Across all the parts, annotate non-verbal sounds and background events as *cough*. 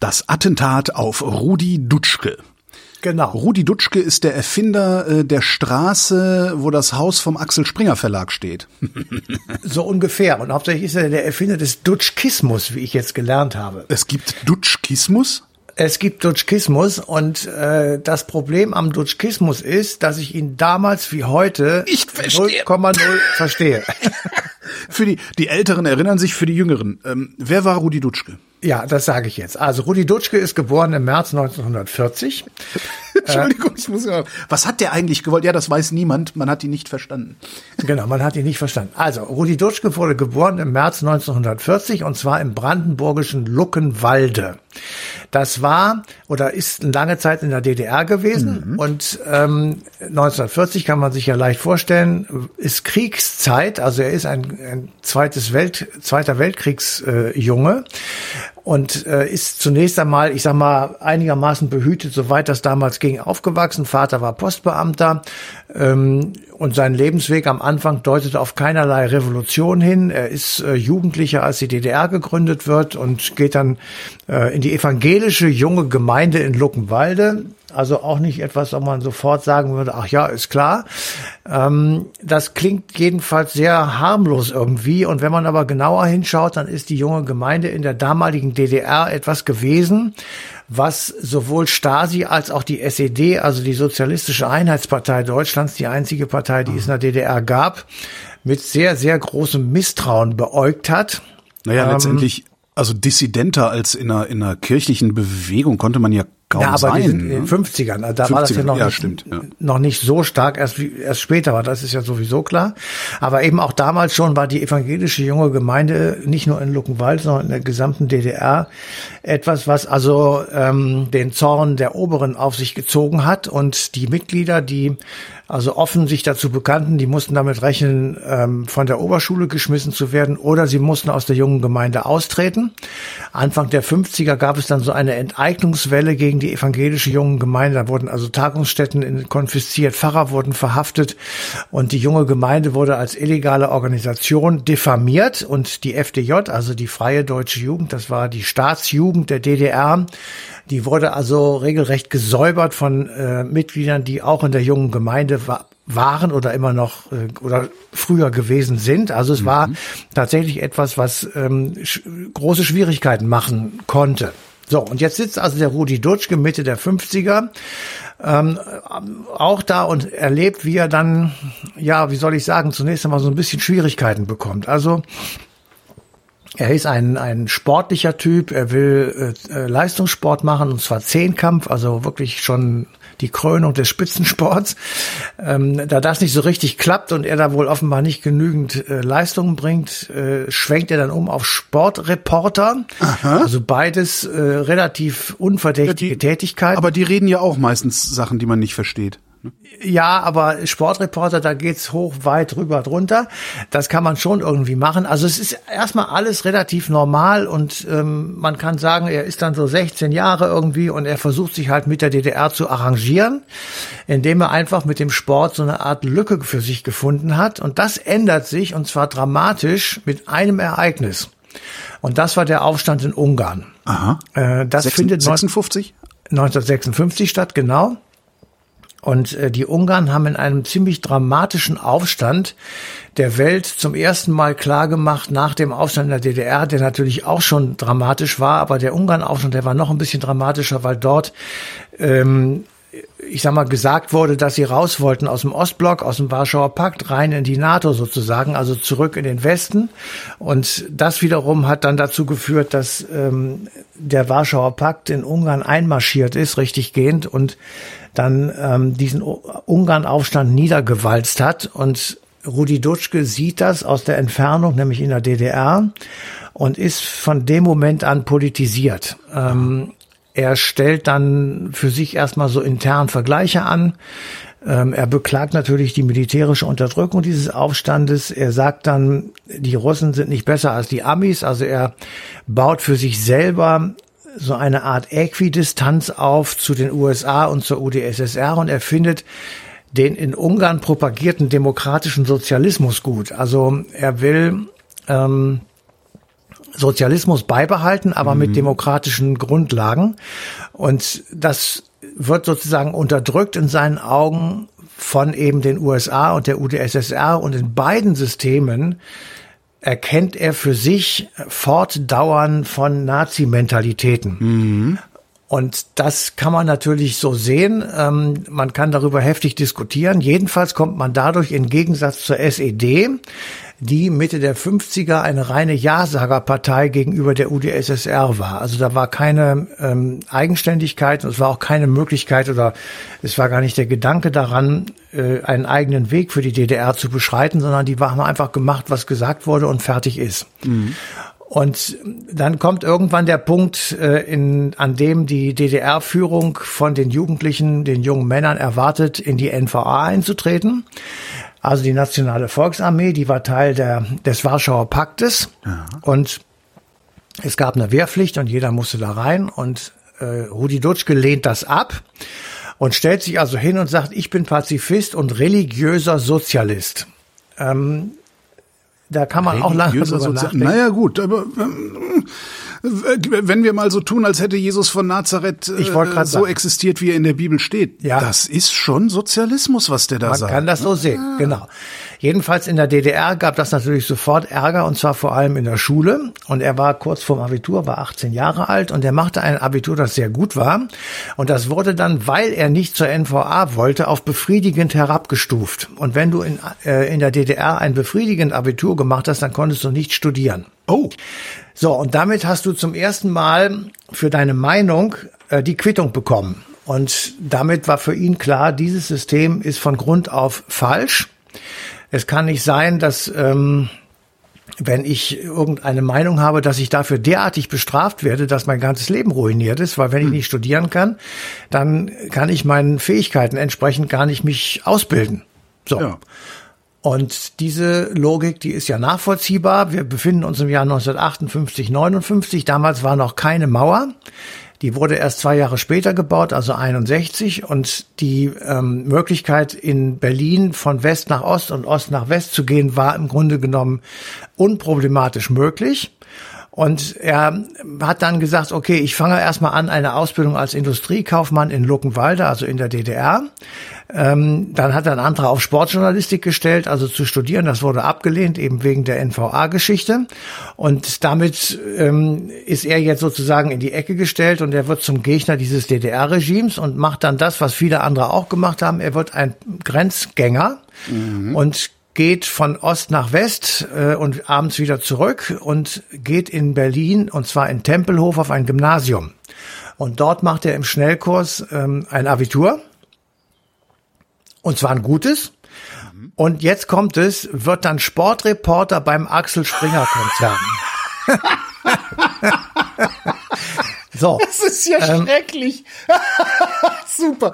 das Attentat auf Rudi Dutschke. Genau. Rudi Dutschke ist der Erfinder äh, der Straße, wo das Haus vom Axel Springer Verlag steht. *laughs* so ungefähr. Und hauptsächlich ist er der Erfinder des Dutschkismus, wie ich jetzt gelernt habe. Es gibt Dutschkismus? Es gibt Dutschkismus und äh, das Problem am Dutschkismus ist, dass ich ihn damals wie heute 0,0 *laughs* verstehe. für die, die Älteren erinnern sich, für die Jüngeren. Ähm, wer war Rudi Dutschke? Ja, das sage ich jetzt. Also Rudi Dutschke ist geboren im März 1940. *laughs* Entschuldigung, ich muss ja. Was hat der eigentlich gewollt? Ja, das weiß niemand. Man hat ihn nicht verstanden. *laughs* Genau, man hat ihn nicht verstanden. Also, Rudi Dutschke wurde geboren im März 1940 und zwar im brandenburgischen Luckenwalde. Das war oder ist lange Zeit in der DDR gewesen mhm. und ähm, 1940 kann man sich ja leicht vorstellen, ist Kriegszeit. Also er ist ein, ein zweites Welt, zweiter Weltkriegsjunge. Äh, und äh, ist zunächst einmal, ich sag mal, einigermaßen behütet, soweit das damals ging, aufgewachsen. Vater war Postbeamter ähm, und sein Lebensweg am Anfang deutete auf keinerlei Revolution hin. Er ist äh, Jugendlicher, als die DDR gegründet wird und geht dann äh, in die evangelische junge Gemeinde in Luckenwalde. Also auch nicht etwas, wo man sofort sagen würde, ach ja, ist klar. Ähm, das klingt jedenfalls sehr harmlos irgendwie. Und wenn man aber genauer hinschaut, dann ist die junge Gemeinde in der damaligen DDR etwas gewesen, was sowohl Stasi als auch die SED, also die Sozialistische Einheitspartei Deutschlands, die einzige Partei, die es in der DDR gab, mit sehr, sehr großem Misstrauen beäugt hat. Naja, ähm, letztendlich, also dissidenter als in einer, in einer kirchlichen Bewegung konnte man ja kaum ja, aber sein. Die sind in den 50ern, also da 50 war das ja noch, ja, nicht, stimmt, ja. noch nicht so stark, erst, erst später war das ist ja sowieso klar. Aber eben auch damals schon war die evangelische junge Gemeinde nicht nur in Luckenwald, sondern in der gesamten DDR etwas, was also ähm, den Zorn der Oberen auf sich gezogen hat und die Mitglieder, die also offen sich dazu bekannten, die mussten damit rechnen, ähm, von der Oberschule geschmissen zu werden oder sie mussten aus der jungen Gemeinde austreten. Anfang der 50er gab es dann so eine Enteignungswelle gegen die evangelische jungen Gemeinde. Da wurden also Tagungsstätten konfisziert, Pfarrer wurden verhaftet und die junge Gemeinde wurde als illegale Organisation diffamiert und die FDJ, also die Freie Deutsche Jugend, das war die Staatsjugend der DDR, die wurde also regelrecht gesäubert von äh, Mitgliedern, die auch in der jungen Gemeinde wa waren oder immer noch äh, oder früher gewesen sind. Also es mhm. war tatsächlich etwas, was ähm, sch große Schwierigkeiten machen konnte. So, und jetzt sitzt also der Rudi Dutschke Mitte der 50er ähm, auch da und erlebt, wie er dann, ja, wie soll ich sagen, zunächst einmal so ein bisschen Schwierigkeiten bekommt. Also er ist ein, ein sportlicher Typ, er will äh, äh, Leistungssport machen, und zwar Zehnkampf, also wirklich schon die Krönung des Spitzensports. Ähm, da das nicht so richtig klappt und er da wohl offenbar nicht genügend äh, Leistungen bringt, äh, schwenkt er dann um auf Sportreporter. Aha. Also beides äh, relativ unverdächtige ja, die, Tätigkeit. Aber die reden ja auch meistens Sachen, die man nicht versteht. Ja, aber Sportreporter, da geht's hoch, weit, drüber, drunter. Das kann man schon irgendwie machen. Also es ist erstmal alles relativ normal und ähm, man kann sagen, er ist dann so 16 Jahre irgendwie und er versucht sich halt mit der DDR zu arrangieren, indem er einfach mit dem Sport so eine Art Lücke für sich gefunden hat. Und das ändert sich und zwar dramatisch mit einem Ereignis. Und das war der Aufstand in Ungarn. Aha. Äh, das 56? findet 56? 1956 statt, genau. Und äh, die Ungarn haben in einem ziemlich dramatischen Aufstand der Welt zum ersten Mal klargemacht nach dem Aufstand in der DDR, der natürlich auch schon dramatisch war, aber der Ungarn-Aufstand, der war noch ein bisschen dramatischer, weil dort ähm, ich sag mal, gesagt wurde, dass sie raus wollten aus dem Ostblock, aus dem Warschauer Pakt, rein in die NATO sozusagen, also zurück in den Westen. Und das wiederum hat dann dazu geführt, dass ähm, der Warschauer Pakt in Ungarn einmarschiert ist, richtig gehend, und dann ähm, diesen Ungarn-Aufstand niedergewalzt hat. Und Rudi Dutschke sieht das aus der Entfernung, nämlich in der DDR, und ist von dem Moment an politisiert. Ähm, er stellt dann für sich erstmal so intern Vergleiche an. Ähm, er beklagt natürlich die militärische Unterdrückung dieses Aufstandes. Er sagt dann, die Russen sind nicht besser als die Amis. Also er baut für sich selber so eine Art Äquidistanz auf zu den USA und zur UdSSR und er findet den in Ungarn propagierten demokratischen Sozialismus gut. Also er will ähm, Sozialismus beibehalten, aber mhm. mit demokratischen Grundlagen. Und das wird sozusagen unterdrückt in seinen Augen von eben den USA und der UdSSR und in beiden Systemen erkennt er für sich Fortdauern von Nazi-Mentalitäten. Mhm. Und das kann man natürlich so sehen. Ähm, man kann darüber heftig diskutieren. Jedenfalls kommt man dadurch im Gegensatz zur SED, die Mitte der 50er eine reine Ja-Sager-Partei gegenüber der UdSSR war. Also da war keine ähm, Eigenständigkeit und es war auch keine Möglichkeit oder es war gar nicht der Gedanke daran, äh, einen eigenen Weg für die DDR zu beschreiten, sondern die haben einfach gemacht, was gesagt wurde und fertig ist. Mhm. Und dann kommt irgendwann der Punkt, äh, in, an dem die DDR-Führung von den Jugendlichen, den jungen Männern erwartet, in die NVA einzutreten. Also die Nationale Volksarmee, die war Teil der, des Warschauer Paktes. Ja. Und es gab eine Wehrpflicht und jeder musste da rein. Und äh, Rudi Dutschke lehnt das ab und stellt sich also hin und sagt, ich bin Pazifist und religiöser Sozialist. Ähm, da kann man auch lange drüber nachdenken. Naja gut, aber ähm, wenn wir mal so tun, als hätte Jesus von Nazareth äh, so sagen. existiert, wie er in der Bibel steht, ja. das ist schon Sozialismus, was der da Man sagt. Man kann das so sehen, ah. genau. Jedenfalls in der DDR gab das natürlich sofort Ärger und zwar vor allem in der Schule. Und er war kurz vorm Abitur, war 18 Jahre alt und er machte ein Abitur, das sehr gut war. Und das wurde dann, weil er nicht zur NVA wollte, auf befriedigend herabgestuft. Und wenn du in, äh, in der DDR ein befriedigend Abitur gemacht hast, dann konntest du nicht studieren. Oh. So, und damit hast du zum ersten Mal für deine Meinung äh, die Quittung bekommen. Und damit war für ihn klar, dieses System ist von Grund auf falsch. Es kann nicht sein, dass ähm, wenn ich irgendeine Meinung habe, dass ich dafür derartig bestraft werde, dass mein ganzes Leben ruiniert ist, weil wenn ich hm. nicht studieren kann, dann kann ich meinen Fähigkeiten entsprechend gar nicht mich ausbilden. So. Ja. Und diese Logik, die ist ja nachvollziehbar. Wir befinden uns im Jahr 1958, 59. Damals war noch keine Mauer. Die wurde erst zwei Jahre später gebaut, also 61. Und die ähm, Möglichkeit in Berlin von West nach Ost und Ost nach West zu gehen, war im Grunde genommen unproblematisch möglich. Und er hat dann gesagt, okay, ich fange erstmal an eine Ausbildung als Industriekaufmann in Luckenwalde, also in der DDR. Ähm, dann hat er einen Antrag auf Sportjournalistik gestellt, also zu studieren. Das wurde abgelehnt, eben wegen der NVA-Geschichte. Und damit ähm, ist er jetzt sozusagen in die Ecke gestellt und er wird zum Gegner dieses DDR-Regimes und macht dann das, was viele andere auch gemacht haben. Er wird ein Grenzgänger mhm. und geht von Ost nach West äh, und abends wieder zurück und geht in Berlin und zwar in Tempelhof auf ein Gymnasium. Und dort macht er im Schnellkurs ähm, ein Abitur und zwar ein gutes. Und jetzt kommt es, wird dann Sportreporter beim Axel Springer Konzern. *laughs* so. Das ist ja ähm, schrecklich. *laughs* Super.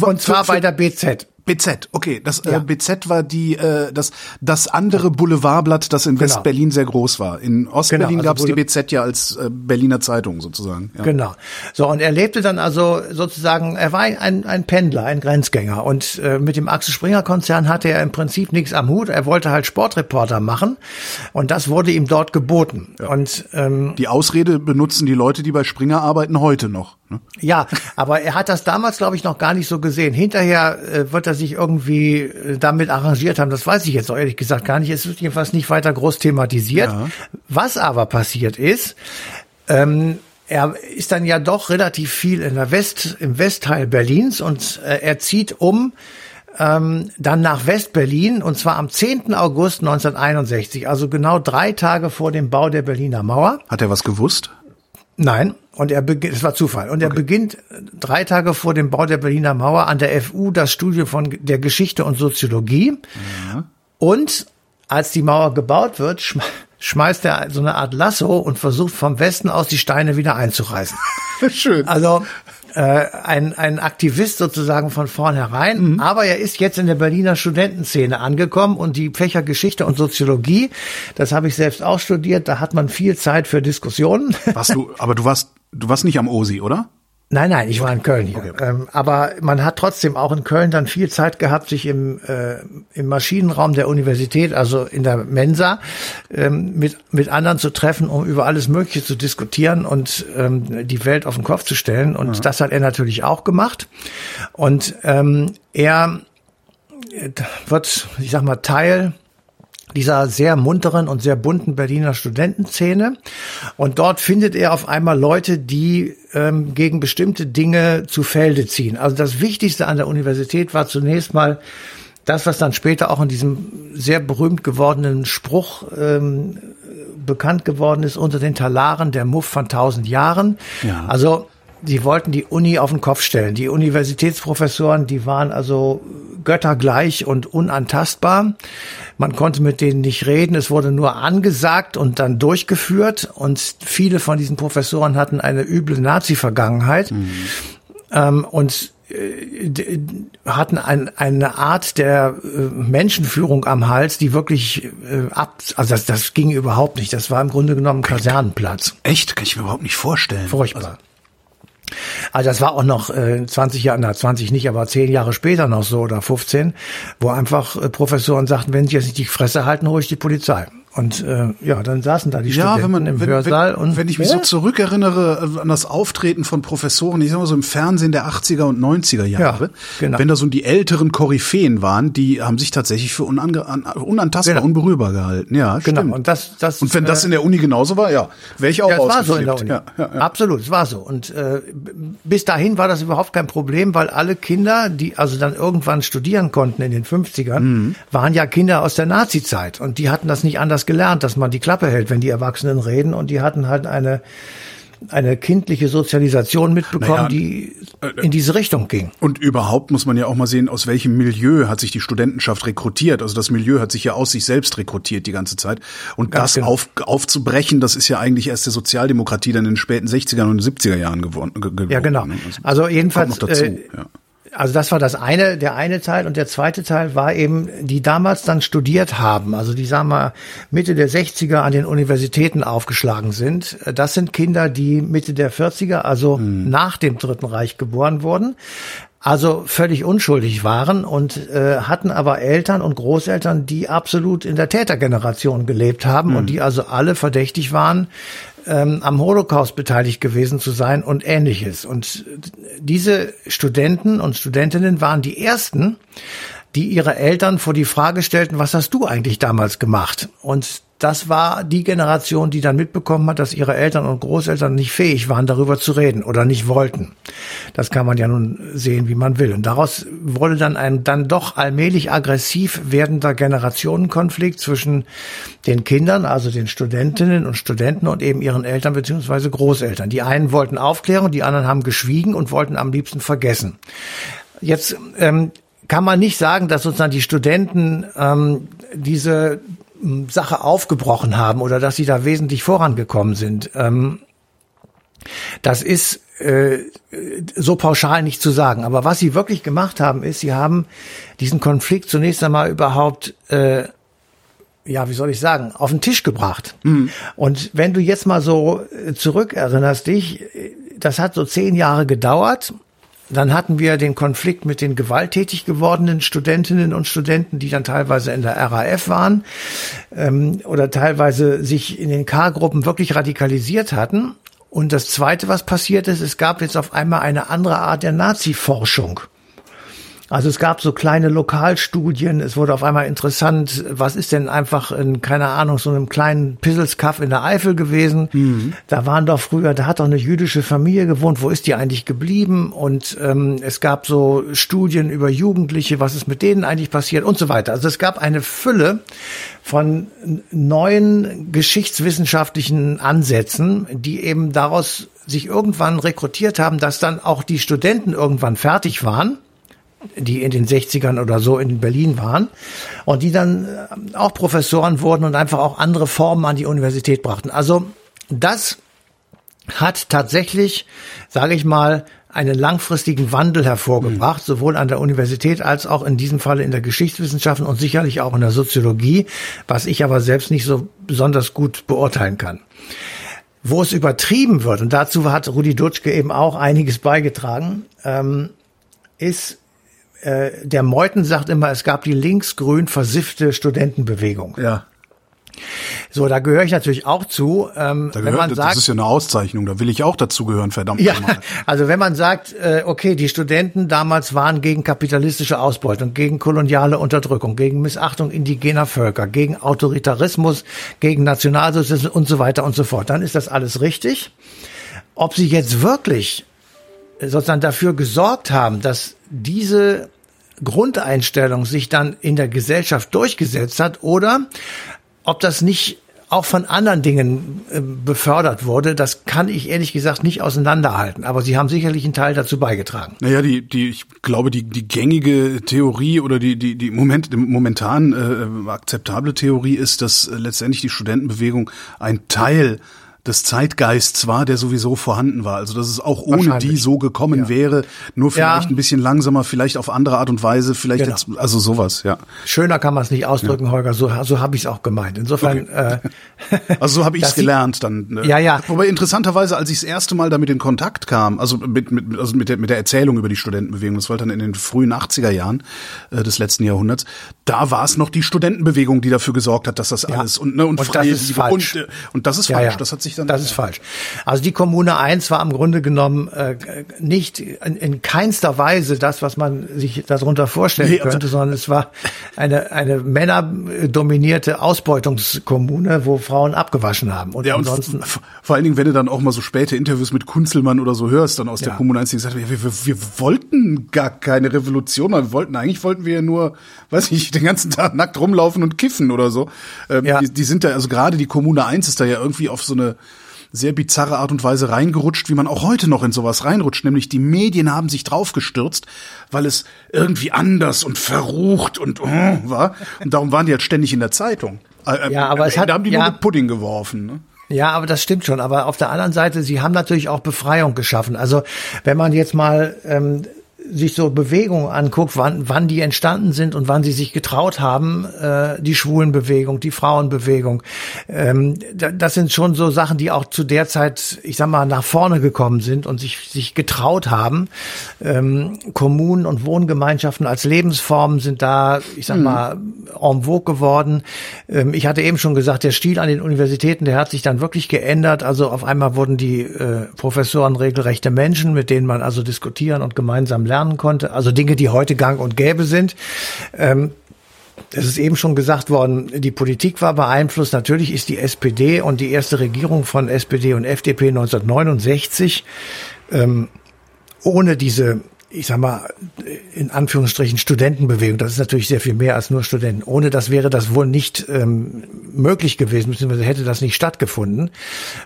Und zwar bei der BZ. BZ, okay, das äh, ja. äh, BZ war die äh, das das andere Boulevardblatt, das in genau. West-Berlin sehr groß war. In Ostberlin genau, also gab es die BZ ja als äh, Berliner Zeitung sozusagen. Ja. Genau. So und er lebte dann also sozusagen, er war ein, ein Pendler, ein Grenzgänger und äh, mit dem Axel Springer Konzern hatte er im Prinzip nichts am Hut. Er wollte halt Sportreporter machen und das wurde ihm dort geboten. Ja. Und ähm, die Ausrede benutzen die Leute, die bei Springer arbeiten, heute noch. Ne? Ja, aber er hat das damals, glaube ich, noch gar nicht so gesehen. Hinterher äh, wird er sich irgendwie äh, damit arrangiert haben. Das weiß ich jetzt auch ehrlich gesagt gar nicht. Es wird jedenfalls nicht weiter groß thematisiert. Ja. Was aber passiert ist, ähm, er ist dann ja doch relativ viel in der West, im Westteil Berlins und äh, er zieht um ähm, dann nach Westberlin und zwar am 10. August 1961, also genau drei Tage vor dem Bau der Berliner Mauer. Hat er was gewusst? Nein, und er beginnt, es war Zufall, und er okay. beginnt drei Tage vor dem Bau der Berliner Mauer an der FU das Studium von der Geschichte und Soziologie. Ja. Und als die Mauer gebaut wird, schmeißt er so eine Art Lasso und versucht vom Westen aus die Steine wieder einzureißen. *laughs* Schön. Also äh, ein, ein Aktivist sozusagen von vornherein, mhm. aber er ist jetzt in der Berliner Studentenszene angekommen und die Fächer Geschichte und Soziologie, das habe ich selbst auch studiert, da hat man viel Zeit für Diskussionen. Warst du, aber du warst, du warst nicht am OSI, oder? Nein, nein, ich war in Köln hier. Okay. Ähm, aber man hat trotzdem auch in Köln dann viel Zeit gehabt, sich im, äh, im Maschinenraum der Universität, also in der Mensa, ähm, mit, mit anderen zu treffen, um über alles Mögliche zu diskutieren und ähm, die Welt auf den Kopf zu stellen. Und ja. das hat er natürlich auch gemacht. Und ähm, er äh, wird, ich sag mal, Teil dieser sehr munteren und sehr bunten Berliner Studentenszene. Und dort findet er auf einmal Leute, die ähm, gegen bestimmte Dinge zu Felde ziehen. Also das Wichtigste an der Universität war zunächst mal das, was dann später auch in diesem sehr berühmt gewordenen Spruch ähm, bekannt geworden ist, unter den Talaren der Muff von tausend Jahren. Ja. Also die wollten die Uni auf den Kopf stellen. Die Universitätsprofessoren, die waren also göttergleich und unantastbar. Man konnte mit denen nicht reden. Es wurde nur angesagt und dann durchgeführt. Und viele von diesen Professoren hatten eine üble Nazi-Vergangenheit. Mhm. Ähm, und äh, hatten ein, eine Art der äh, Menschenführung am Hals, die wirklich äh, ab, also das, das ging überhaupt nicht. Das war im Grunde genommen Kasernenplatz. Echt? Kann ich mir überhaupt nicht vorstellen. Furchtbar. Also also das war auch noch äh, 20 Jahre, na 20 nicht, aber 10 Jahre später noch so oder 15, wo einfach äh, Professoren sagten, wenn sie jetzt nicht die Fresse halten, hole ich die Polizei. Und äh, ja, dann saßen da die ja, Studenten wenn man, im wenn, Hörsaal. Wenn, und wenn ich mich ja? so zurückerinnere äh, an das Auftreten von Professoren, ich sag mal so im Fernsehen der 80er und 90er Jahre, ja, genau. wenn da so die älteren Koryphäen waren, die haben sich tatsächlich für unange, unantastbar, genau. unberührbar gehalten. Ja, genau. stimmt. Und, das, das, und wenn das äh, in der Uni genauso war, ja, wäre ich auch ja, war so in der Uni. Ja, ja, ja. Absolut, es war so. Und äh, bis dahin war das überhaupt kein Problem, weil alle Kinder, die also dann irgendwann studieren konnten in den 50ern, mhm. waren ja Kinder aus der Nazi-Zeit. Und die hatten das nicht anders gelernt, dass man die Klappe hält, wenn die Erwachsenen reden. Und die hatten halt eine eine kindliche Sozialisation mitbekommen, naja, die äh, in diese Richtung ging. Und überhaupt muss man ja auch mal sehen, aus welchem Milieu hat sich die Studentenschaft rekrutiert. Also das Milieu hat sich ja aus sich selbst rekrutiert die ganze Zeit. Und Ganz das genau. auf, aufzubrechen, das ist ja eigentlich erst der Sozialdemokratie dann in den späten 60er und 70er Jahren geworden. geworden ja, genau. Also, also jedenfalls, dazu, äh, ja also das war das eine, der eine Teil und der zweite Teil war eben, die damals dann studiert haben, also die sagen wir Mitte der 60er an den Universitäten aufgeschlagen sind. Das sind Kinder, die Mitte der 40er, also mhm. nach dem Dritten Reich geboren wurden, also völlig unschuldig waren und äh, hatten aber Eltern und Großeltern, die absolut in der Tätergeneration gelebt haben mhm. und die also alle verdächtig waren, ähm, am Holocaust beteiligt gewesen zu sein und ähnliches. Und diese Studenten und Studentinnen waren die ersten, die ihre Eltern vor die Frage stellten, was hast du eigentlich damals gemacht? Und das war die Generation, die dann mitbekommen hat, dass ihre Eltern und Großeltern nicht fähig waren, darüber zu reden oder nicht wollten. Das kann man ja nun sehen, wie man will. Und daraus wurde dann ein dann doch allmählich aggressiv werdender Generationenkonflikt zwischen den Kindern, also den Studentinnen und Studenten und eben ihren Eltern beziehungsweise Großeltern. Die einen wollten Aufklärung, die anderen haben geschwiegen und wollten am liebsten vergessen. Jetzt ähm, kann man nicht sagen, dass sozusagen die Studenten ähm, diese Sache aufgebrochen haben oder dass sie da wesentlich vorangekommen sind. Ähm, das ist äh, so pauschal nicht zu sagen. Aber was sie wirklich gemacht haben, ist, sie haben diesen Konflikt zunächst einmal überhaupt äh, ja, wie soll ich sagen, auf den Tisch gebracht. Mhm. Und wenn du jetzt mal so äh, zurückerinnerst dich, das hat so zehn Jahre gedauert dann hatten wir den Konflikt mit den gewalttätig gewordenen Studentinnen und Studenten, die dann teilweise in der RAF waren ähm, oder teilweise sich in den K-Gruppen wirklich radikalisiert hatten. Und das Zweite, was passiert ist, es gab jetzt auf einmal eine andere Art der Nazi-Forschung. Also es gab so kleine Lokalstudien, es wurde auf einmal interessant, was ist denn einfach in, keine Ahnung, so einem kleinen Pisselskaff in der Eifel gewesen. Mhm. Da waren doch früher, da hat doch eine jüdische Familie gewohnt, wo ist die eigentlich geblieben? Und ähm, es gab so Studien über Jugendliche, was ist mit denen eigentlich passiert und so weiter. Also es gab eine Fülle von neuen geschichtswissenschaftlichen Ansätzen, die eben daraus sich irgendwann rekrutiert haben, dass dann auch die Studenten irgendwann fertig waren die in den 60ern oder so in Berlin waren und die dann äh, auch Professoren wurden und einfach auch andere Formen an die Universität brachten. Also das hat tatsächlich, sage ich mal, einen langfristigen Wandel hervorgebracht, mhm. sowohl an der Universität als auch in diesem Falle in der Geschichtswissenschaften und sicherlich auch in der Soziologie, was ich aber selbst nicht so besonders gut beurteilen kann. Wo es übertrieben wird, und dazu hat Rudi Dutschke eben auch einiges beigetragen, ähm, ist, äh, der Meuthen sagt immer, es gab die linksgrün versiffte Studentenbewegung. Ja. So, da gehöre ich natürlich auch zu. Ähm, da gehört, wenn man sagt, das ist ja eine Auszeichnung, da will ich auch dazugehören, verdammt ja. *laughs* Also wenn man sagt, äh, okay, die Studenten damals waren gegen kapitalistische Ausbeutung, gegen koloniale Unterdrückung, gegen Missachtung indigener Völker, gegen Autoritarismus, gegen Nationalsozialismus und so weiter und so fort, dann ist das alles richtig. Ob sie jetzt wirklich sozusagen dafür gesorgt haben, dass diese Grundeinstellung sich dann in der Gesellschaft durchgesetzt hat oder ob das nicht auch von anderen Dingen äh, befördert wurde, das kann ich ehrlich gesagt nicht auseinanderhalten. Aber sie haben sicherlich einen Teil dazu beigetragen. Naja, die, die, ich glaube, die, die gängige Theorie oder die, die, die Moment, momentan äh, akzeptable Theorie ist, dass äh, letztendlich die Studentenbewegung ein Teil des Zeitgeists war, der sowieso vorhanden war. Also dass es auch ohne die so gekommen ja. wäre, nur vielleicht ja. ein bisschen langsamer, vielleicht auf andere Art und Weise, vielleicht genau. jetzt, also sowas, ja. Schöner kann man es nicht ausdrücken, ja. Holger. So, so habe ich es auch gemeint. Insofern. Okay. Äh, *laughs* also so habe ich es gelernt dann. Ne? Ja, ja. Wobei interessanterweise, als ich das erste Mal damit in Kontakt kam, also mit, mit, also mit, der, mit der Erzählung über die Studentenbewegung, das war dann in den frühen 80er Jahren äh, des letzten Jahrhunderts, da war es noch die Studentenbewegung, die dafür gesorgt hat, dass das alles und, ne, und, und freie das ist falsch. Und, äh, und das ist falsch. Das hat sich dann. Das ist falsch. Also die Kommune 1 war im Grunde genommen äh, nicht in, in keinster Weise das, was man sich darunter vorstellen nee, könnte, sondern es war eine, eine männerdominierte Ausbeutungskommune, wo Frauen abgewaschen haben. Und ja, ansonsten. Und vor allen Dingen, wenn du dann auch mal so späte Interviews mit Kunzelmann oder so hörst, dann aus ja. der Kommune 1, die gesagt haben, wir, wir, wir wollten gar keine Revolution, wir wollten, eigentlich wollten wir nur, weiß ich, den ganzen Tag nackt rumlaufen und kiffen oder so. Ähm, ja. die, die sind da, also gerade die Kommune 1 ist da ja irgendwie auf so eine sehr bizarre Art und Weise reingerutscht, wie man auch heute noch in sowas reinrutscht. Nämlich die Medien haben sich draufgestürzt, weil es irgendwie anders und verrucht und uh, war. Und darum waren die halt ständig in der Zeitung. Äh, ja, aber es hat, da haben die ja, nur mit Pudding geworfen. Ne? Ja, aber das stimmt schon. Aber auf der anderen Seite, sie haben natürlich auch Befreiung geschaffen. Also wenn man jetzt mal ähm, sich so Bewegungen anguckt, wann, wann die entstanden sind und wann sie sich getraut haben, äh, die Schwulenbewegung, die Frauenbewegung, ähm, das sind schon so Sachen, die auch zu der Zeit, ich sag mal, nach vorne gekommen sind und sich, sich getraut haben. Ähm, Kommunen und Wohngemeinschaften als Lebensformen sind da, ich sag mhm. mal, en vogue geworden. Ähm, ich hatte eben schon gesagt, der Stil an den Universitäten, der hat sich dann wirklich geändert. Also auf einmal wurden die äh, Professoren regelrechte Menschen, mit denen man also diskutieren und gemeinsam lernen lernen konnte. Also Dinge, die heute gang und gäbe sind. Ähm, es ist eben schon gesagt worden, die Politik war beeinflusst. Natürlich ist die SPD und die erste Regierung von SPD und FDP 1969 ähm, ohne diese ich sag mal, in Anführungsstrichen Studentenbewegung. Das ist natürlich sehr viel mehr als nur Studenten. Ohne das wäre das wohl nicht ähm, möglich gewesen, beziehungsweise hätte das nicht stattgefunden,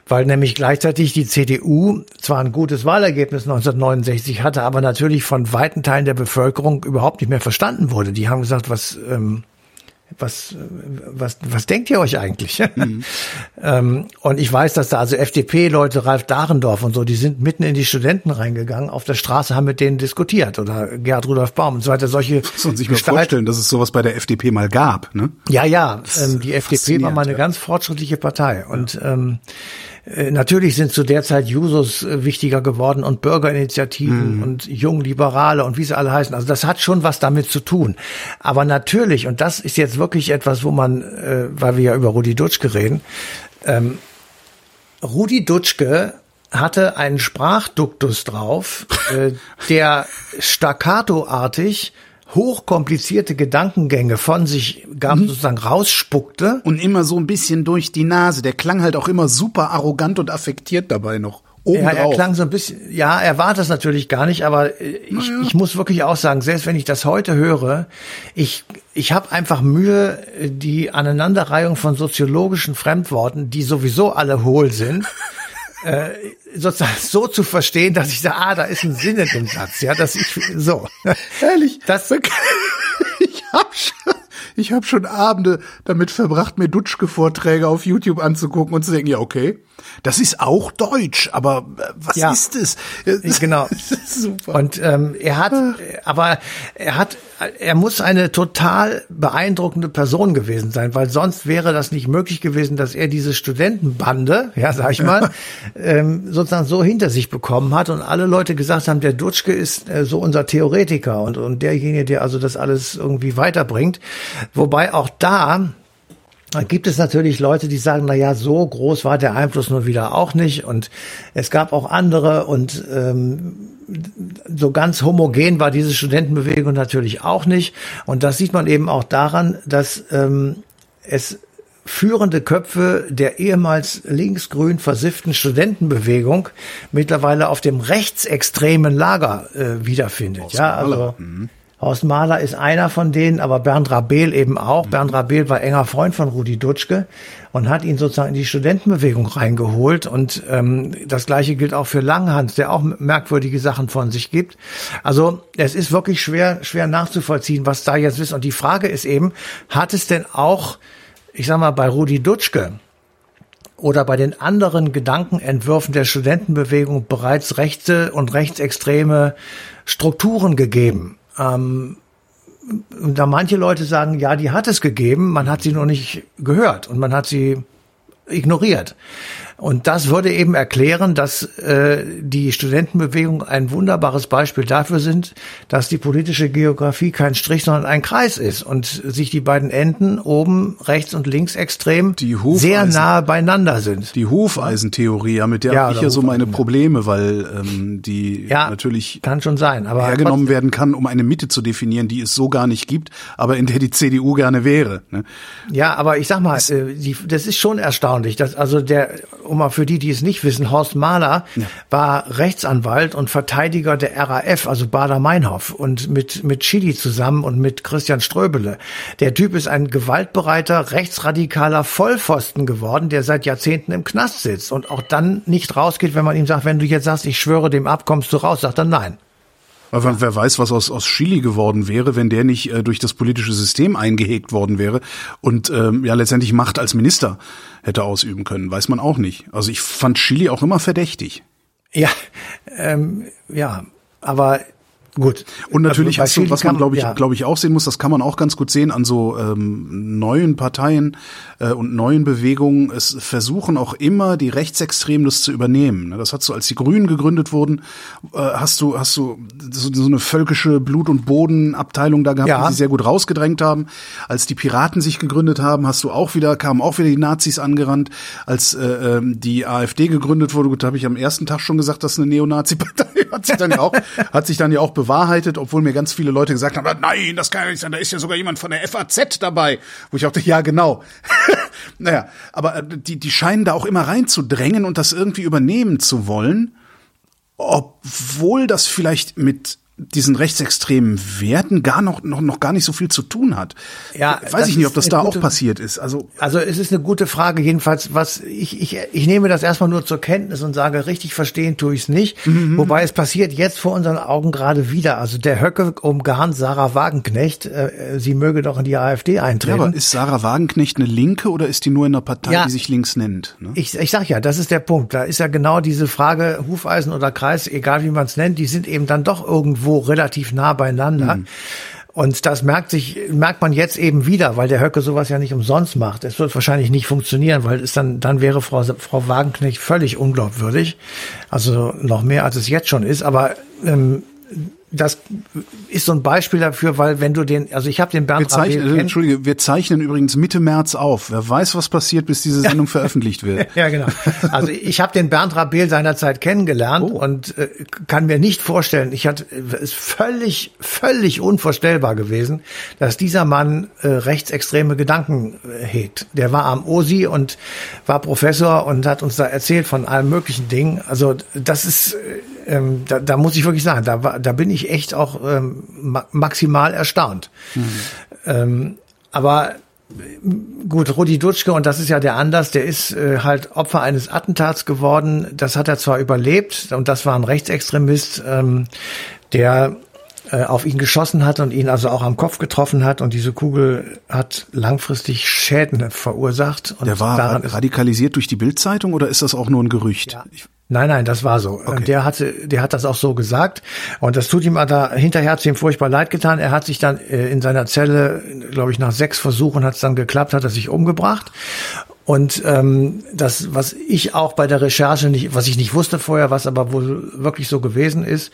weil nämlich gleichzeitig die CDU zwar ein gutes Wahlergebnis 1969 hatte, aber natürlich von weiten Teilen der Bevölkerung überhaupt nicht mehr verstanden wurde. Die haben gesagt, was ähm, was, was, was denkt ihr euch eigentlich? *laughs* Mhm. ähm, und ich weiß, dass da also FDP-Leute, Ralf Dahrendorf und so, die sind mitten in die Studenten reingegangen, auf der Straße haben mit denen diskutiert oder Gerhard Rudolf Baum und so weiter. Solche Muss man sich mal vorstellen, dass es sowas bei der FDP mal gab, ne? Ja, ja. Ähm, die FDP war mal eine ja. ganz fortschrittliche Partei und ähm, äh, Natürlich sind zu der Zeit Jusos äh, wichtiger geworden und Bürgerinitiativen mhm. und Jungliberale und wie sie alle heißen. Also das hat schon was damit zu tun. Aber natürlich, und das ist jetzt wirklich etwas, wo man, äh, weil wir ja über Rudi Dutschke reden, ähm, Rudi Dutschke hatte einen Sprachduktus drauf, äh, der *laughs* staccatoartig hochkomplizierte Gedankengänge von sich gab, mhm. sozusagen rausspuckte. Und immer so ein bisschen durch die Nase. Der klang halt auch immer super arrogant und affektiert dabei noch. Oben ja, er klang so ein bisschen, ja, er war das natürlich gar nicht, aber ich, naja. ich muss wirklich auch sagen, selbst wenn ich das heute höre, ich, ich habe einfach Mühe, die Aneinanderreihung von soziologischen Fremdworten, die sowieso alle hohl sind, *laughs* äh, sozusagen *laughs* so zu verstehen, dass ich sage, ah, da ist ein Sinn in dem Satz, ja, dass ich so. Ehrlich, das *laughs* ich hab schon ich habe schon Abende damit verbracht, mir Dutschke-Vorträge auf YouTube anzugucken und zu denken, ja, okay, das ist auch Deutsch, aber äh, was ja. ist es? Genau. *laughs* Super. Und ähm, er hat, aber er hat, er muss eine total beeindruckende Person gewesen sein, weil sonst wäre das nicht möglich gewesen, dass er diese Studentenbande, ja, sag ich mal, *laughs* ähm, sozusagen so hinter sich bekommen hat und alle Leute gesagt haben, der Dutschke ist äh, so unser Theoretiker und, und derjenige, der also das alles irgendwie weiterbringt. Wobei auch da gibt es natürlich Leute, die sagen, na ja, so groß war der Einfluss nur wieder auch nicht. Und es gab auch andere und ähm, so ganz homogen war diese Studentenbewegung natürlich auch nicht. Und das sieht man eben auch daran, dass ähm, es führende Köpfe der ehemals linksgrün versifften Studentenbewegung mittlerweile auf dem rechtsextremen Lager äh, wiederfindet. Ja, also. Mhm. Horst Mahler ist einer von denen, aber Bernd Rabel eben auch. Mhm. Bernd Rabel war enger Freund von Rudi Dutschke und hat ihn sozusagen in die Studentenbewegung reingeholt. Und ähm, das gleiche gilt auch für Langhans, der auch merkwürdige Sachen von sich gibt. Also es ist wirklich schwer, schwer nachzuvollziehen, was da jetzt ist. Und die Frage ist eben, hat es denn auch, ich sag mal, bei Rudi Dutschke, oder bei den anderen Gedankenentwürfen der Studentenbewegung bereits rechte und rechtsextreme Strukturen gegeben. Ähm, da manche Leute sagen, ja, die hat es gegeben, man hat sie noch nicht gehört und man hat sie ignoriert. Und das würde eben erklären, dass äh, die Studentenbewegung ein wunderbares Beispiel dafür sind, dass die politische Geografie kein Strich, sondern ein Kreis ist und sich die beiden Enden oben rechts und links extrem sehr nahe beieinander sind. Die Hufeisentheorie, ja, mit der ja, habe ich ja so meine Probleme, weil ähm, die ja, natürlich kann schon sein, aber hergenommen werden kann, um eine Mitte zu definieren, die es so gar nicht gibt, aber in der die CDU gerne wäre. Ne? Ja, aber ich sag mal, das, äh, die, das ist schon erstaunlich, dass also der um mal für die, die es nicht wissen, Horst Mahler ja. war Rechtsanwalt und Verteidiger der RAF, also Bader-Meinhof und mit, mit Chili zusammen und mit Christian Ströbele. Der Typ ist ein gewaltbereiter, rechtsradikaler Vollpfosten geworden, der seit Jahrzehnten im Knast sitzt und auch dann nicht rausgeht, wenn man ihm sagt, wenn du jetzt sagst, ich schwöre dem ab, kommst du raus, sagt er nein. Aber wer weiß, was aus, aus Chili geworden wäre, wenn der nicht äh, durch das politische System eingehegt worden wäre und ähm, ja letztendlich Macht als Minister hätte ausüben können, weiß man auch nicht. Also ich fand Chili auch immer verdächtig. Ja, ähm, ja, aber Gut. Und natürlich also, hast du, was man glaube ich, ja. glaube ich auch sehen muss, das kann man auch ganz gut sehen an so ähm, neuen Parteien äh, und neuen Bewegungen. Es versuchen auch immer die Rechtsextremen das zu übernehmen. Ne? Das hat so, als die Grünen gegründet wurden, äh, hast du hast du so, so eine völkische Blut- und Bodenabteilung da gehabt, ja. die sie sehr gut rausgedrängt haben. Als die Piraten sich gegründet haben, hast du auch wieder kamen auch wieder die Nazis angerannt. Als äh, ähm, die AfD gegründet wurde, gut, habe ich am ersten Tag schon gesagt, das ist eine Neonazi-Partei. *laughs* Hat sich dann ja auch hat sich dann ja auch bewahrheitet, obwohl mir ganz viele Leute gesagt haben, nein, das kann ja nicht sein, da ist ja sogar jemand von der FAZ dabei. Wo ich auch dachte, ja, genau. *laughs* naja, aber äh, die, die scheinen da auch immer reinzudrängen und das irgendwie übernehmen zu wollen, obwohl das vielleicht mit diesen rechtsextremen Werten gar noch, noch, noch gar nicht so viel zu tun hat. Ja, weiß ich nicht, ob das da gute, auch passiert ist. Also, also es ist eine gute Frage. Jedenfalls, was ich, ich, ich nehme das erstmal nur zur Kenntnis und sage, richtig verstehen tue ich es nicht. Mhm. Wobei es passiert jetzt vor unseren Augen gerade wieder. Also der Höcke umgarnt Sarah Wagenknecht, äh, sie möge doch in die AfD eintreten. Ja, aber ist Sarah Wagenknecht eine Linke oder ist die nur in einer Partei, ja, die sich links nennt? Ne? Ich, ich sag ja, das ist der Punkt. Da ist ja genau diese Frage, Hufeisen oder Kreis, egal wie man es nennt, die sind eben dann doch irgendwo irgendwo relativ nah beieinander. Mhm. Und das merkt sich, merkt man jetzt eben wieder, weil der Höcke sowas ja nicht umsonst macht. Es wird wahrscheinlich nicht funktionieren, weil es dann, dann wäre Frau, Frau Wagenknecht völlig unglaubwürdig. Also noch mehr als es jetzt schon ist. Aber ähm, das ist so ein Beispiel dafür, weil wenn du den, also ich habe den Bernd wir zeichnen, Rabel Entschuldige, wir zeichnen übrigens Mitte März auf. Wer weiß, was passiert, bis diese Sendung ja. *laughs* veröffentlicht wird. ja, genau. Also ich habe den Bernd Rabel seinerzeit kennengelernt oh. und äh, kann mir nicht vorstellen, ich hatte es völlig, völlig unvorstellbar gewesen, dass dieser Mann äh, rechtsextreme Gedanken äh, hegt. Der war am OSI und war Professor und hat uns da erzählt von allen möglichen Dingen. Also das ist äh, ähm, da, da muss ich wirklich sagen, da, war, da bin ich echt auch ähm, ma maximal erstaunt. Mhm. Ähm, aber gut, Rudi Dutschke, und das ist ja der Anlass, der ist äh, halt Opfer eines Attentats geworden. Das hat er zwar überlebt, und das war ein Rechtsextremist, ähm, der äh, auf ihn geschossen hat und ihn also auch am Kopf getroffen hat und diese Kugel hat langfristig Schäden verursacht. Und der war radikalisiert durch die Bildzeitung oder ist das auch nur ein Gerücht? Ja. Nein, nein, das war so. Okay. Der hatte, der hat das auch so gesagt und das tut ihm da hinterher hat ihm furchtbar leid getan. Er hat sich dann äh, in seiner Zelle, glaube ich, nach sechs Versuchen hat es dann geklappt, hat er sich umgebracht und ähm, das, was ich auch bei der Recherche nicht, was ich nicht wusste vorher, was aber wohl wirklich so gewesen ist,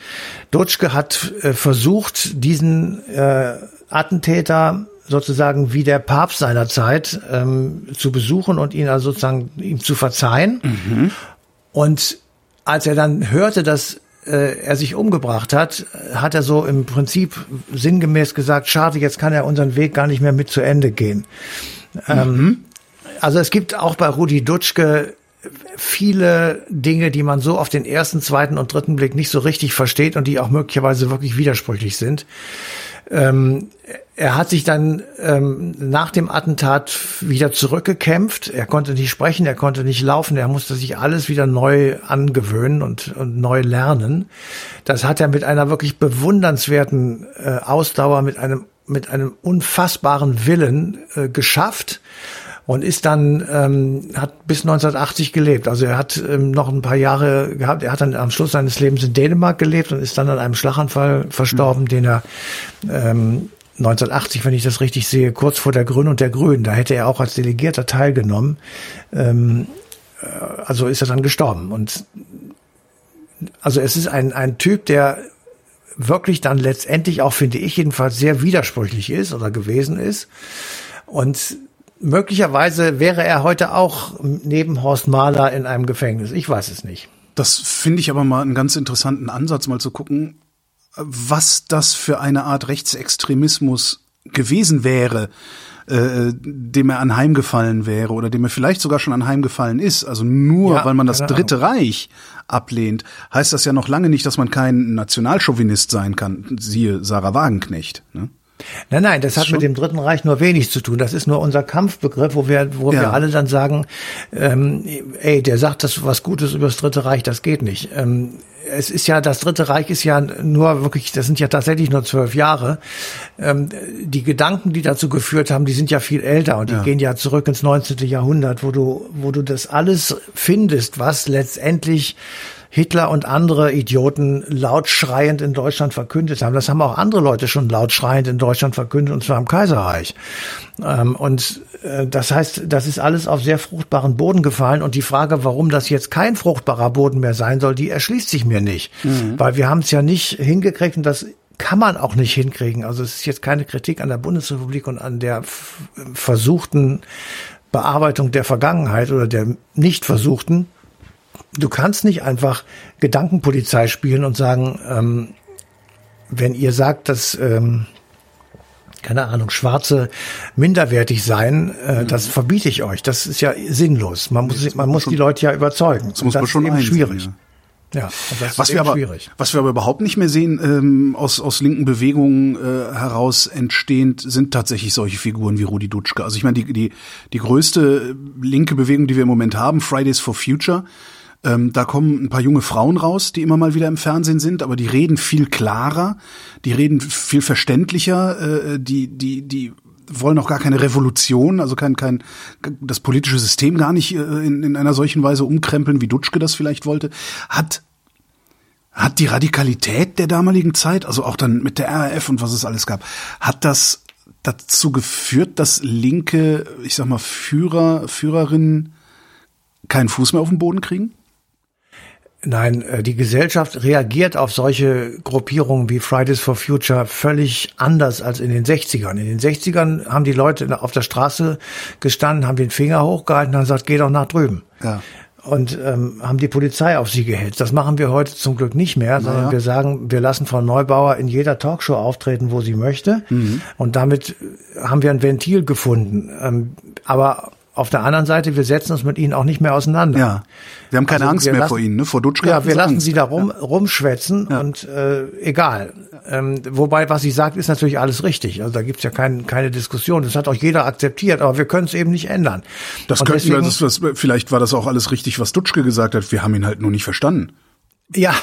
Dutschke hat äh, versucht, diesen äh, Attentäter sozusagen wie der Papst seiner Zeit ähm, zu besuchen und ihn also sozusagen ihm zu verzeihen. Mhm. Und als er dann hörte, dass äh, er sich umgebracht hat, hat er so im Prinzip sinngemäß gesagt, schade, jetzt kann er unseren Weg gar nicht mehr mit zu Ende gehen. Ähm, mhm. Ähm, also es gibt auch bei Rudi Dutschke viele Dinge, die man so auf den ersten, zweiten und dritten Blick nicht so richtig versteht und die auch möglicherweise wirklich widersprüchlich sind. Ähm, er hat sich dann ähm, nach dem Attentat wieder zurückgekämpft. Er konnte nicht sprechen, er konnte nicht laufen, er musste sich alles wieder neu angewöhnen und, und neu lernen. Das hat er mit einer wirklich bewundernswerten äh, Ausdauer, mit einem mit einem unfassbaren Willen äh, geschafft und ist dann ähm, hat bis 1980 gelebt. Also er hat ähm, noch ein paar Jahre gehabt. Er hat dann am Schluss seines Lebens in Dänemark gelebt und ist dann an einem Schlaganfall verstorben, mhm. den er ähm, 1980, wenn ich das richtig sehe, kurz vor der Gründung der Grünen. Da hätte er auch als Delegierter teilgenommen. Ähm, äh, also ist er dann gestorben. Und also es ist ein, ein Typ, der wirklich dann letztendlich auch, finde ich jedenfalls, sehr widersprüchlich ist oder gewesen ist. Und möglicherweise wäre er heute auch neben Horst Mahler in einem Gefängnis. Ich weiß es nicht. Das finde ich aber mal einen ganz interessanten Ansatz, mal zu gucken, was das für eine Art Rechtsextremismus gewesen wäre, äh, dem er anheimgefallen wäre oder dem er vielleicht sogar schon anheimgefallen ist. Also nur ja, weil man das Dritte Reich ablehnt, heißt das ja noch lange nicht, dass man kein Nationalchauvinist sein kann. Siehe Sarah Wagenknecht. Ne? Nein, nein, das hat mit dem Dritten Reich nur wenig zu tun. Das ist nur unser Kampfbegriff, wo wir, wo ja. wir alle dann sagen, ähm, ey, der sagt das was Gutes über das Dritte Reich, das geht nicht. Ähm, es ist ja, das Dritte Reich ist ja nur wirklich, das sind ja tatsächlich nur zwölf Jahre. Ähm, die Gedanken, die dazu geführt haben, die sind ja viel älter und die ja. gehen ja zurück ins 19. Jahrhundert, wo du, wo du das alles findest, was letztendlich Hitler und andere Idioten laut schreiend in Deutschland verkündet haben. Das haben auch andere Leute schon laut schreiend in Deutschland verkündet, und zwar im Kaiserreich. Ähm, und äh, das heißt, das ist alles auf sehr fruchtbaren Boden gefallen. Und die Frage, warum das jetzt kein fruchtbarer Boden mehr sein soll, die erschließt sich mir nicht. Mhm. Weil wir haben es ja nicht hingekriegt und das kann man auch nicht hinkriegen. Also es ist jetzt keine Kritik an der Bundesrepublik und an der versuchten Bearbeitung der Vergangenheit oder der nicht versuchten. Du kannst nicht einfach Gedankenpolizei spielen und sagen, ähm, wenn ihr sagt, dass ähm, keine Ahnung, Schwarze minderwertig sein, äh, mhm. das verbiete ich euch. Das ist ja sinnlos. Man muss, man muss schon, die Leute ja überzeugen. Das muss das man schon ist eben schwierig. Ja. Ja, was wir aber, schwierig. was wir aber überhaupt nicht mehr sehen ähm, aus aus linken Bewegungen äh, heraus entstehend sind tatsächlich solche Figuren wie Rudi Dutschke. Also ich meine die die die größte linke Bewegung, die wir im Moment haben, Fridays for Future, ähm, da kommen ein paar junge Frauen raus, die immer mal wieder im Fernsehen sind, aber die reden viel klarer, die reden viel verständlicher, äh, die, die, die wollen auch gar keine Revolution, also kein, kein das politische System gar nicht äh, in, in einer solchen Weise umkrempeln, wie Dutschke das vielleicht wollte, hat hat die Radikalität der damaligen Zeit, also auch dann mit der RAF und was es alles gab, hat das dazu geführt, dass linke, ich sag mal, Führer, Führerinnen keinen Fuß mehr auf den Boden kriegen? Nein, äh, die Gesellschaft reagiert auf solche Gruppierungen wie Fridays for Future völlig anders als in den 60ern. In den 60ern haben die Leute auf der Straße gestanden, haben den Finger hochgehalten und haben gesagt, geh doch nach drüben. Ja. Und ähm, haben die Polizei auf sie gehetzt. Das machen wir heute zum Glück nicht mehr, sondern naja. wir sagen, wir lassen Frau Neubauer in jeder Talkshow auftreten, wo sie möchte. Mhm. Und damit haben wir ein Ventil gefunden. Ähm, aber auf der anderen Seite, wir setzen uns mit ihnen auch nicht mehr auseinander. Ja. Wir haben keine also Angst mehr lassen, vor ihnen, ne? Vor Dutschke. Ja, wir lassen Angst. sie da rum, rumschwätzen ja. und äh, egal. Ähm, wobei, was sie sagt, ist natürlich alles richtig. Also da gibt's ja kein, keine Diskussion. Das hat auch jeder akzeptiert, aber wir können es eben nicht ändern. Das könnten wir, das, das, vielleicht war das auch alles richtig, was Dutschke gesagt hat. Wir haben ihn halt nur nicht verstanden. Ja,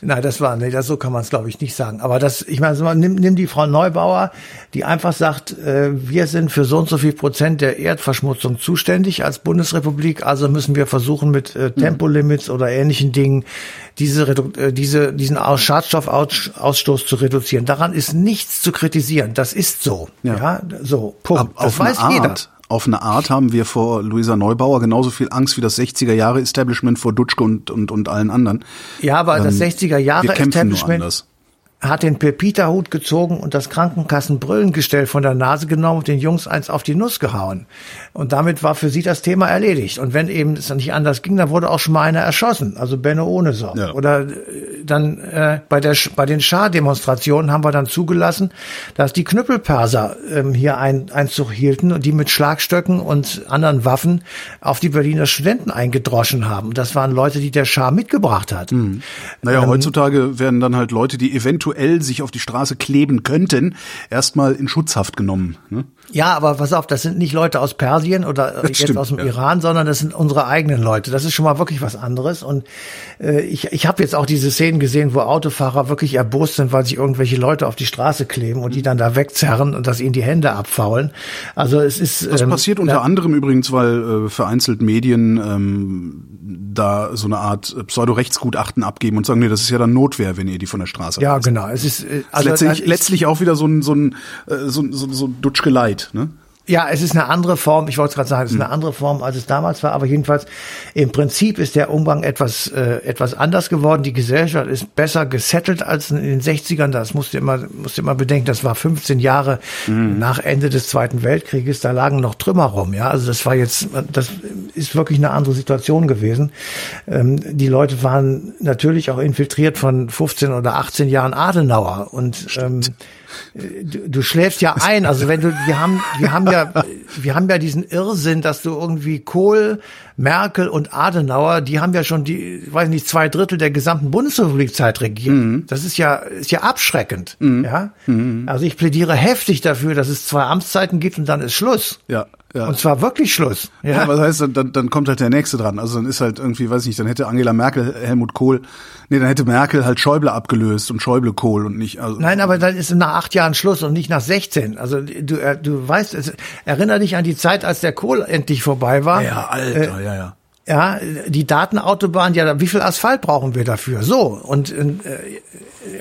nein, das war, nee, das, so kann man es glaube ich nicht sagen. Aber das, ich meine, nimm, nimm die Frau Neubauer, die einfach sagt, äh, wir sind für so und so viel Prozent der Erdverschmutzung zuständig als Bundesrepublik, also müssen wir versuchen mit äh, Tempolimits oder ähnlichen Dingen diese, äh, diese, diesen Schadstoffausstoß zu reduzieren. Daran ist nichts zu kritisieren. Das ist so. Ja, ja so. Punkt. das weiß jeder auf eine Art haben wir vor Luisa Neubauer genauso viel Angst wie das 60er Jahre Establishment vor Dutschke und, und, und allen anderen. Ja, aber ähm, das 60er Jahre Establishment hat den Pepita-Hut gezogen und das Krankenkassenbrillengestell von der Nase genommen und den Jungs eins auf die Nuss gehauen. Und damit war für sie das Thema erledigt. Und wenn eben es nicht anders ging, dann wurde auch schon mal einer erschossen, also Benno ohne Sorge. Ja. Oder äh, dann äh, bei, der, bei den Schah-Demonstrationen haben wir dann zugelassen, dass die Knüppelperser ähm, hier ein, Einzug hielten und die mit Schlagstöcken und anderen Waffen auf die Berliner Studenten eingedroschen haben. Das waren Leute, die der Schah mitgebracht hat. Mhm. Naja, ähm, heutzutage werden dann halt Leute, die eventuell eventuell sich auf die Straße kleben könnten, erstmal in Schutzhaft genommen. Ne? Ja, aber pass auf, das sind nicht Leute aus Persien oder das jetzt stimmt, aus dem ja. Iran, sondern das sind unsere eigenen Leute. Das ist schon mal wirklich was anderes. Und äh, ich, ich habe jetzt auch diese Szenen gesehen, wo Autofahrer wirklich erbost sind, weil sich irgendwelche Leute auf die Straße kleben und die dann da wegzerren und dass ihnen die Hände abfaulen. Also es ist. Das ähm, passiert unter anderem übrigens, weil äh, vereinzelt Medien ähm, da so eine Art Pseudo-Rechtsgutachten abgeben und sagen, nee, das ist ja dann Notwehr, wenn ihr die von der Straße Ja, reißt. Genau. Es ist äh, also letztlich, letztlich auch wieder so ein so ein äh, so, so, so Dutschgeleit, ne? Ja, es ist eine andere Form, ich wollte es gerade sagen, es ist eine hm. andere Form, als es damals war, aber jedenfalls im Prinzip ist der Umgang etwas, äh, etwas anders geworden. Die Gesellschaft ist besser gesettelt als in den 60ern. Das musst du immer, musst du immer bedenken, das war 15 Jahre mhm. nach Ende des Zweiten Weltkrieges, da lagen noch Trümmer rum, ja. Also das war jetzt, das ist wirklich eine andere Situation gewesen. Ähm, die Leute waren natürlich auch infiltriert von 15 oder 18 Jahren Adenauer und ähm, du, du schläfst ja ein. Also wenn du, wir haben, wir haben ja, wir haben ja diesen Irrsinn, dass du irgendwie Kohl, Merkel und Adenauer, die haben ja schon die, weiß nicht, zwei Drittel der gesamten Bundesrepublikzeit regiert. Mhm. Das ist ja, ist ja abschreckend. Mhm. Ja. Mhm. Also ich plädiere heftig dafür, dass es zwei Amtszeiten gibt und dann ist Schluss. Ja. Ja. Und zwar wirklich Schluss. Ja, ja was heißt, dann, dann kommt halt der Nächste dran. Also dann ist halt irgendwie, weiß ich nicht, dann hätte Angela Merkel Helmut Kohl, nee, dann hätte Merkel halt Schäuble abgelöst und Schäuble Kohl und nicht. Also Nein, aber dann ist nach acht Jahren Schluss und nicht nach 16. Also du, äh, du weißt, es, erinnere dich an die Zeit, als der Kohl endlich vorbei war. Ja, Alter, äh, ja, ja. Ja, die Datenautobahn, ja, wie viel Asphalt brauchen wir dafür? So, und äh,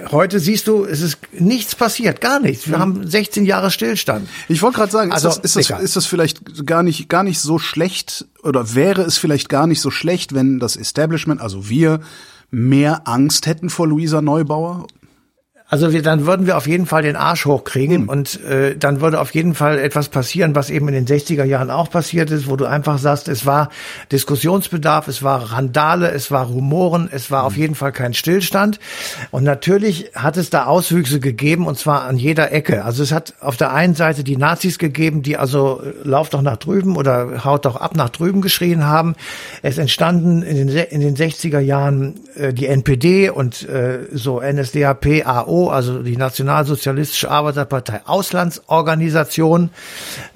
heute siehst du, es ist nichts passiert, gar nichts. Wir mhm. haben 16 Jahre Stillstand. Ich wollte gerade sagen, also, ist, das, ist, das, ist das vielleicht gar nicht, gar nicht so schlecht oder wäre es vielleicht gar nicht so schlecht, wenn das Establishment, also wir, mehr Angst hätten vor Luisa Neubauer? Also wir, dann würden wir auf jeden Fall den Arsch hochkriegen mhm. und äh, dann würde auf jeden Fall etwas passieren, was eben in den 60er Jahren auch passiert ist, wo du einfach sagst, es war Diskussionsbedarf, es war Randale, es war Rumoren, es war mhm. auf jeden Fall kein Stillstand. Und natürlich hat es da Auswüchse gegeben und zwar an jeder Ecke. Also es hat auf der einen Seite die Nazis gegeben, die also äh, lauf doch nach drüben oder haut doch ab nach drüben geschrien haben. Es entstanden in den, in den 60er Jahren äh, die NPD und äh, so NSDAP, AO also die Nationalsozialistische Arbeiterpartei Auslandsorganisation,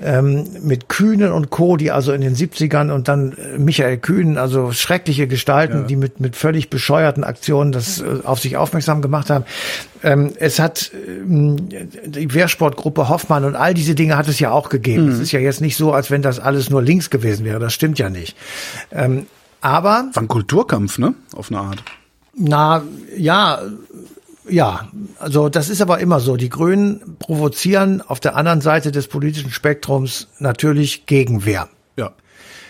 ähm, mit Kühnen und Co., die also in den 70ern und dann äh, Michael Kühnen, also schreckliche Gestalten, ja. die mit, mit völlig bescheuerten Aktionen das äh, auf sich aufmerksam gemacht haben. Ähm, es hat ähm, die Wehrsportgruppe Hoffmann und all diese Dinge hat es ja auch gegeben. Mhm. Es ist ja jetzt nicht so, als wenn das alles nur links gewesen wäre. Das stimmt ja nicht. Ähm, aber. War ein Kulturkampf, ne? Auf eine Art. Na, ja, ja, also das ist aber immer so. Die Grünen provozieren auf der anderen Seite des politischen Spektrums natürlich Gegenwehr. Ja.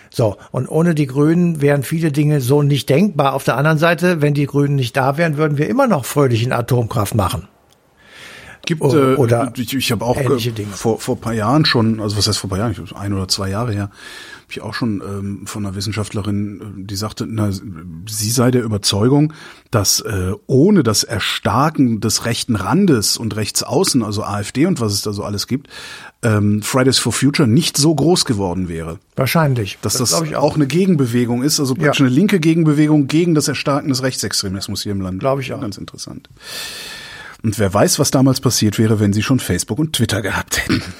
So, und ohne die Grünen wären viele Dinge so nicht denkbar. Auf der anderen Seite, wenn die Grünen nicht da wären, würden wir immer noch fröhlich in Atomkraft machen. Gibt äh, oder ich, ich habe auch äh, vor vor paar Jahren schon, also was heißt vor paar Jahren, ich, ein oder zwei Jahre her, habe ich auch schon ähm, von einer Wissenschaftlerin, äh, die sagte, na, sie sei der Überzeugung, dass äh, ohne das Erstarken des rechten Randes und rechts außen, also AfD und was es da so alles gibt, ähm, Fridays for Future nicht so groß geworden wäre. Wahrscheinlich. Dass das, das auch. auch. eine Gegenbewegung ist, also praktisch ja. eine linke Gegenbewegung gegen das Erstarken des Rechtsextremismus hier im Land. Glaube ich auch. Ganz interessant. Und wer weiß, was damals passiert wäre, wenn sie schon Facebook und Twitter gehabt hätten. *laughs*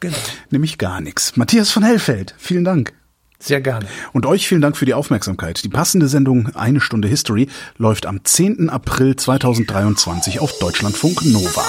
Genau. Nämlich gar nichts. Matthias von Hellfeld, vielen Dank. Sehr gerne. Und euch vielen Dank für die Aufmerksamkeit. Die passende Sendung Eine Stunde History läuft am 10. April 2023 auf Deutschlandfunk Nova.